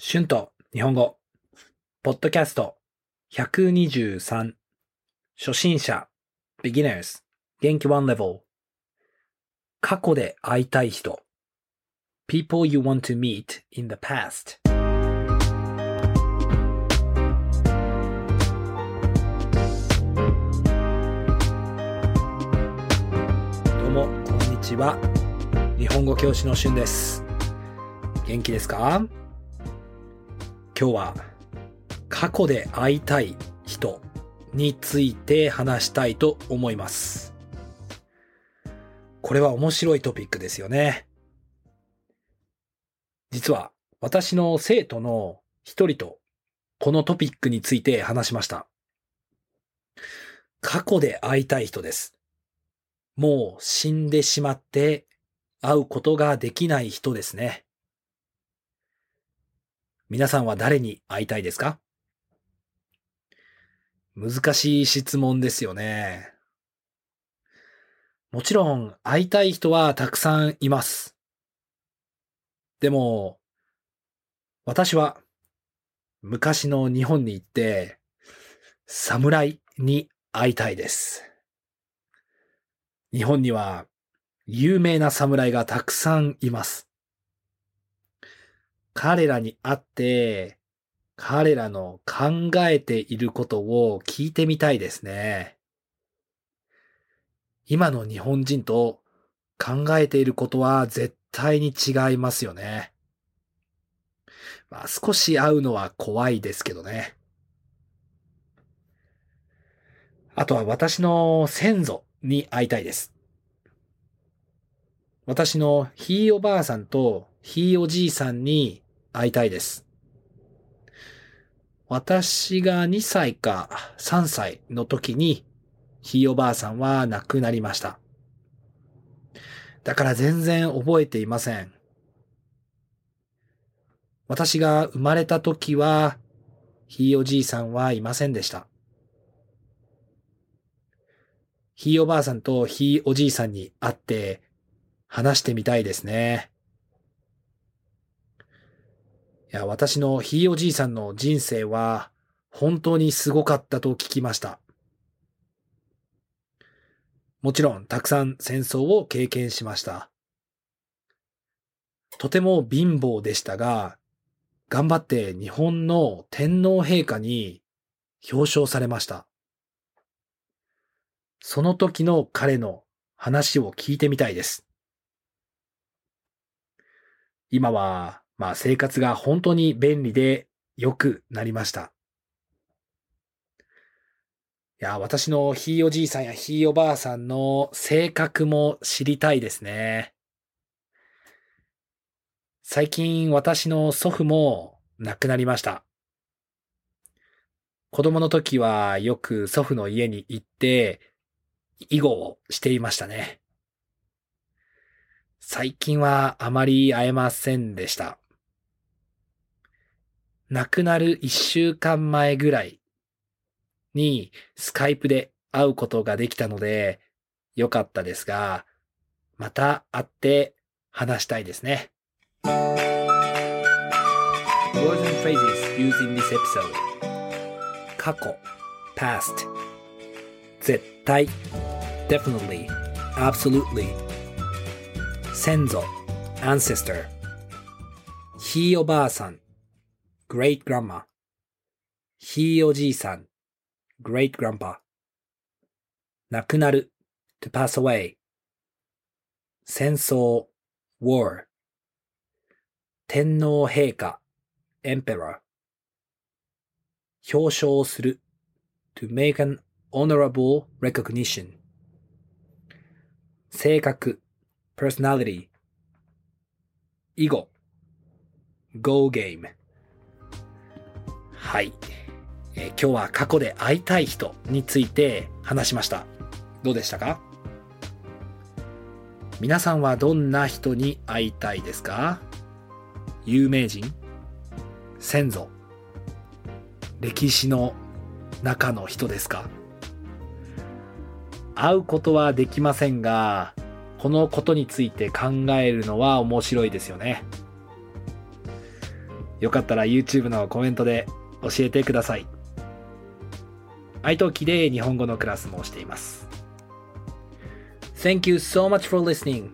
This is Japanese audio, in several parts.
春と日本語、ポッドキャスト。123初心者。beginners 元気 one level 過去で会いたい人。People you want to meet in the past どうもこんにちは。日本語教師の春です。元気ですか？今日は過去で会いたい人について話したいと思います。これは面白いトピックですよね。実は私の生徒の一人とこのトピックについて話しました。過去で会いたい人です。もう死んでしまって会うことができない人ですね。皆さんは誰に会いたいですか？難しい質問ですよね。もちろん会いたい人はたくさんいます。でも、私は昔の日本に行って侍に会いたいです。日本には有名な侍がたくさんいます。彼らに会って、彼らの考えていることを聞いてみたいですね。今の日本人と考えていることは絶対に違いますよね。まあ少し会うのは怖いですけどね。あとは私の先祖に会いたいです。私のひいおばあさんとひいおじいさんに会いたいです。私が2歳か3歳の時に、ひいおばあさんは亡くなりました。だから全然覚えていません。私が生まれた時は、ひいおじいさんはいませんでした。ひいおばあさんとひいおじいさんに会って話してみたいですね。いや、私のひいおじいさんの人生は本当にすごかったと聞きました。もちろんたくさん戦争を経験しました。とても貧乏でしたが、頑張って日本の天皇陛下に表彰されました。その時の彼の話を聞いてみたいです。今はまあ生活が本当に便利で良くなりました。いや、私のひいおじいさんやひいおばあさんの性格も知りたいですね。最近私の祖父も亡くなりました。子供の時はよく祖父の家に行って、囲碁をしていましたね。最近はあまり会えませんでした。亡くなる一週間前ぐらいにスカイプで会うことができたので良かったですが、また会って話したいですね。Words and phrases used in this episode 過去 past 絶対 definitely absolutely 先祖 ancestor ひいおばあさん great grandma ひいおじいさん great grandpa 亡くなる to pass away 戦争 war 天皇陛下 emperor 表彰する to make an honorable recognition 性格 personality 囲碁 go game はい、えー今日は過去で会いたい人について話しました。どうでしたか？皆さんはどんな人に会いたいですか？有名人？先祖？歴史の中の人ですか？会うことはできませんが、このことについて考えるのは面白いですよね。よかったら YouTube のコメントで教えてください。iTalki で日本語のクラスもしています。Thank you so much for listening.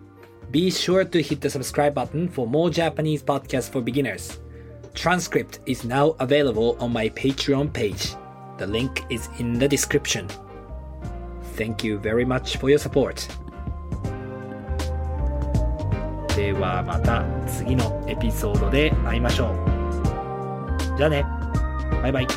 Be sure to hit the subscribe button for more Japanese podcasts for beginners. Transcript is now available on my Patreon page. The link is in the description. Thank you very much for your support. ではまた次のエピソードで会いましょう。じゃあね。Bye bye.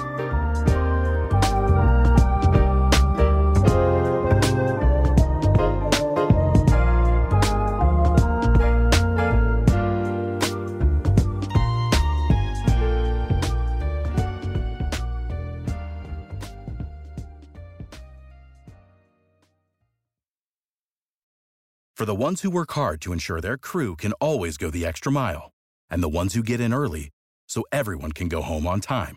For the ones who work hard to ensure their crew can always go the extra mile, and the ones who get in early so everyone can go home on time